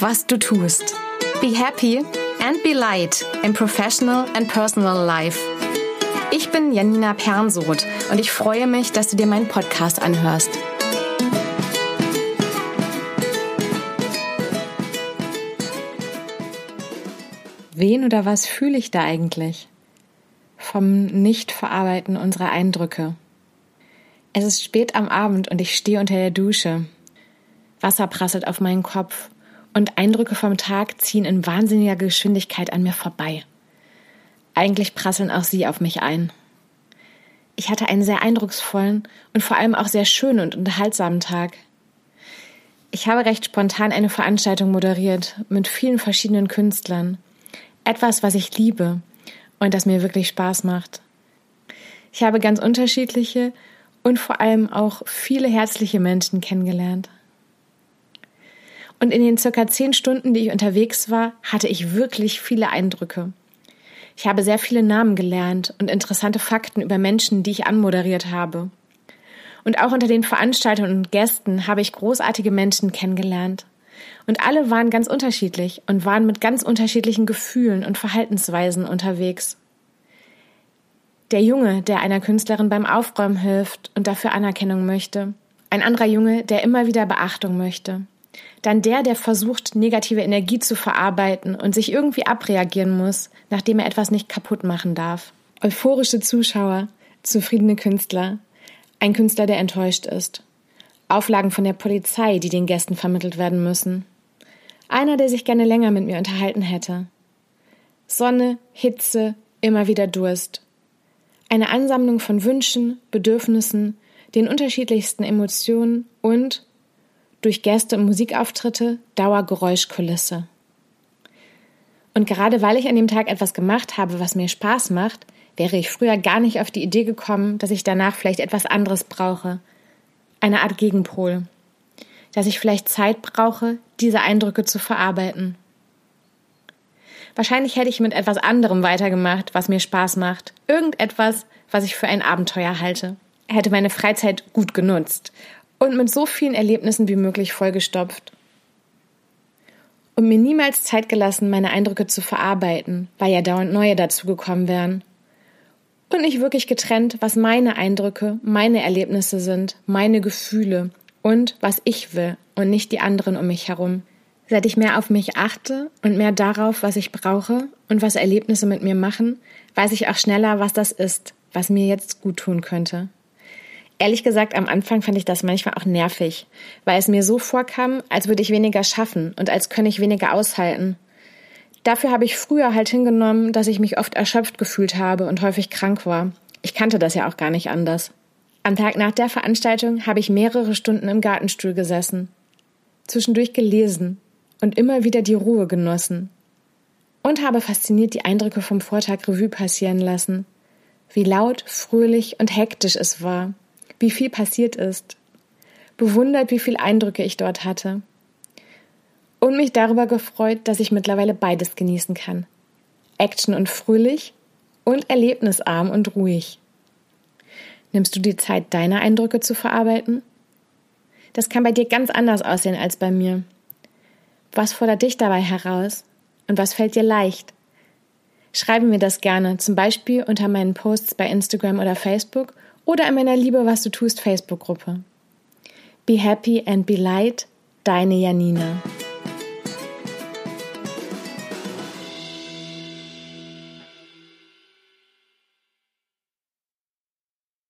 was du tust. Be happy and be light in professional and personal life. Ich bin Janina Pernsoth und ich freue mich, dass du dir meinen Podcast anhörst. Wen oder was fühle ich da eigentlich? Vom Nicht-Verarbeiten unserer Eindrücke. Es ist spät am Abend und ich stehe unter der Dusche. Wasser prasselt auf meinen Kopf und Eindrücke vom Tag ziehen in wahnsinniger Geschwindigkeit an mir vorbei. Eigentlich prasseln auch sie auf mich ein. Ich hatte einen sehr eindrucksvollen und vor allem auch sehr schönen und unterhaltsamen Tag. Ich habe recht spontan eine Veranstaltung moderiert mit vielen verschiedenen Künstlern. Etwas, was ich liebe und das mir wirklich Spaß macht. Ich habe ganz unterschiedliche und vor allem auch viele herzliche Menschen kennengelernt. Und in den circa zehn Stunden, die ich unterwegs war, hatte ich wirklich viele Eindrücke. Ich habe sehr viele Namen gelernt und interessante Fakten über Menschen, die ich anmoderiert habe. Und auch unter den Veranstaltern und Gästen habe ich großartige Menschen kennengelernt. Und alle waren ganz unterschiedlich und waren mit ganz unterschiedlichen Gefühlen und Verhaltensweisen unterwegs. Der Junge, der einer Künstlerin beim Aufräumen hilft und dafür Anerkennung möchte. Ein anderer Junge, der immer wieder Beachtung möchte. Dann der, der versucht, negative Energie zu verarbeiten und sich irgendwie abreagieren muss, nachdem er etwas nicht kaputt machen darf. Euphorische Zuschauer, zufriedene Künstler, ein Künstler, der enttäuscht ist. Auflagen von der Polizei, die den Gästen vermittelt werden müssen. Einer, der sich gerne länger mit mir unterhalten hätte. Sonne, Hitze, immer wieder Durst. Eine Ansammlung von Wünschen, Bedürfnissen, den unterschiedlichsten Emotionen und durch Gäste und Musikauftritte Dauergeräuschkulisse. Und gerade weil ich an dem Tag etwas gemacht habe, was mir Spaß macht, wäre ich früher gar nicht auf die Idee gekommen, dass ich danach vielleicht etwas anderes brauche. Eine Art Gegenpol. Dass ich vielleicht Zeit brauche, diese Eindrücke zu verarbeiten. Wahrscheinlich hätte ich mit etwas anderem weitergemacht, was mir Spaß macht. Irgendetwas, was ich für ein Abenteuer halte. Hätte meine Freizeit gut genutzt und mit so vielen Erlebnissen wie möglich vollgestopft. Und mir niemals Zeit gelassen, meine Eindrücke zu verarbeiten, weil ja dauernd neue dazugekommen wären. Und nicht wirklich getrennt, was meine Eindrücke, meine Erlebnisse sind, meine Gefühle und was ich will und nicht die anderen um mich herum. Seit ich mehr auf mich achte und mehr darauf, was ich brauche und was Erlebnisse mit mir machen, weiß ich auch schneller, was das ist, was mir jetzt gut tun könnte. Ehrlich gesagt, am Anfang fand ich das manchmal auch nervig, weil es mir so vorkam, als würde ich weniger schaffen und als könne ich weniger aushalten. Dafür habe ich früher halt hingenommen, dass ich mich oft erschöpft gefühlt habe und häufig krank war. Ich kannte das ja auch gar nicht anders. Am Tag nach der Veranstaltung habe ich mehrere Stunden im Gartenstuhl gesessen, zwischendurch gelesen und immer wieder die Ruhe genossen. Und habe fasziniert die Eindrücke vom Vortag Revue passieren lassen. Wie laut, fröhlich und hektisch es war wie viel passiert ist, bewundert, wie viele Eindrücke ich dort hatte und mich darüber gefreut, dass ich mittlerweile beides genießen kann. Action und fröhlich und erlebnisarm und ruhig. Nimmst du die Zeit, deine Eindrücke zu verarbeiten? Das kann bei dir ganz anders aussehen als bei mir. Was fordert dich dabei heraus und was fällt dir leicht? Schreibe mir das gerne, zum Beispiel unter meinen Posts bei Instagram oder Facebook oder in meiner Liebe, was du tust Facebook-Gruppe. Be happy and be light, deine Janina.